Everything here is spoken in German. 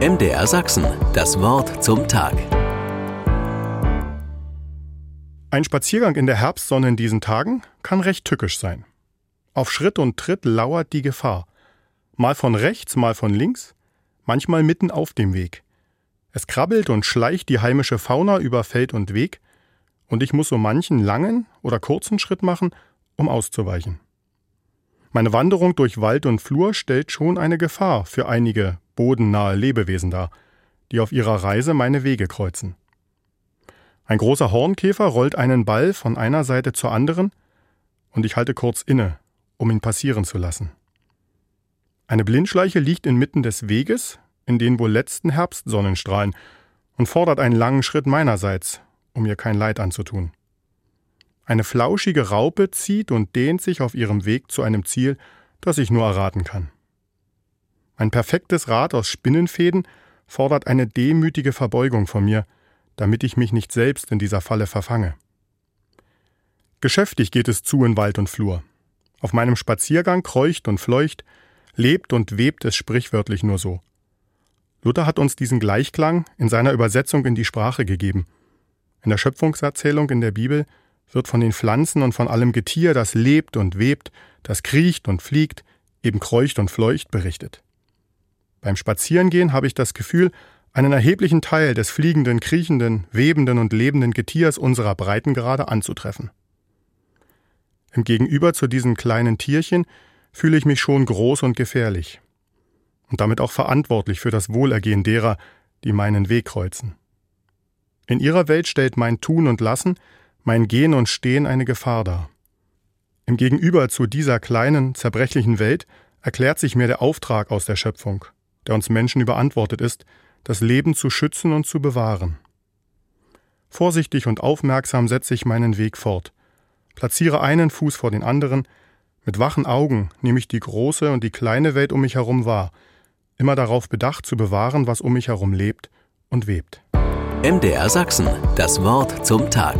MDR Sachsen, das Wort zum Tag. Ein Spaziergang in der Herbstsonne in diesen Tagen kann recht tückisch sein. Auf Schritt und Tritt lauert die Gefahr. Mal von rechts, mal von links, manchmal mitten auf dem Weg. Es krabbelt und schleicht die heimische Fauna über Feld und Weg, und ich muss so manchen langen oder kurzen Schritt machen, um auszuweichen. Meine Wanderung durch Wald und Flur stellt schon eine Gefahr für einige bodennahe Lebewesen dar, die auf ihrer Reise meine Wege kreuzen. Ein großer Hornkäfer rollt einen Ball von einer Seite zur anderen, und ich halte kurz inne, um ihn passieren zu lassen. Eine Blindschleiche liegt inmitten des Weges, in den wohl letzten Herbstsonnenstrahlen, und fordert einen langen Schritt meinerseits, um ihr kein Leid anzutun. Eine flauschige Raupe zieht und dehnt sich auf ihrem Weg zu einem Ziel, das ich nur erraten kann. Ein perfektes Rad aus Spinnenfäden fordert eine demütige Verbeugung von mir, damit ich mich nicht selbst in dieser Falle verfange. Geschäftig geht es zu in Wald und Flur. Auf meinem Spaziergang kreucht und fleucht, lebt und webt es sprichwörtlich nur so. Luther hat uns diesen Gleichklang in seiner Übersetzung in die Sprache gegeben. In der Schöpfungserzählung in der Bibel wird von den Pflanzen und von allem Getier, das lebt und webt, das kriecht und fliegt, eben kreucht und fleucht, berichtet. Beim Spazierengehen habe ich das Gefühl, einen erheblichen Teil des fliegenden, kriechenden, webenden und lebenden Getiers unserer Breitengrade anzutreffen. Im Gegenüber zu diesen kleinen Tierchen fühle ich mich schon groß und gefährlich und damit auch verantwortlich für das Wohlergehen derer, die meinen Weg kreuzen. In ihrer Welt stellt mein Tun und Lassen mein Gehen und Stehen eine Gefahr dar. Im Gegenüber zu dieser kleinen, zerbrechlichen Welt erklärt sich mir der Auftrag aus der Schöpfung, der uns Menschen überantwortet ist, das Leben zu schützen und zu bewahren. Vorsichtig und aufmerksam setze ich meinen Weg fort, platziere einen Fuß vor den anderen, mit wachen Augen nehme ich die große und die kleine Welt um mich herum wahr, immer darauf bedacht zu bewahren, was um mich herum lebt und webt. MDR Sachsen, das Wort zum Tag.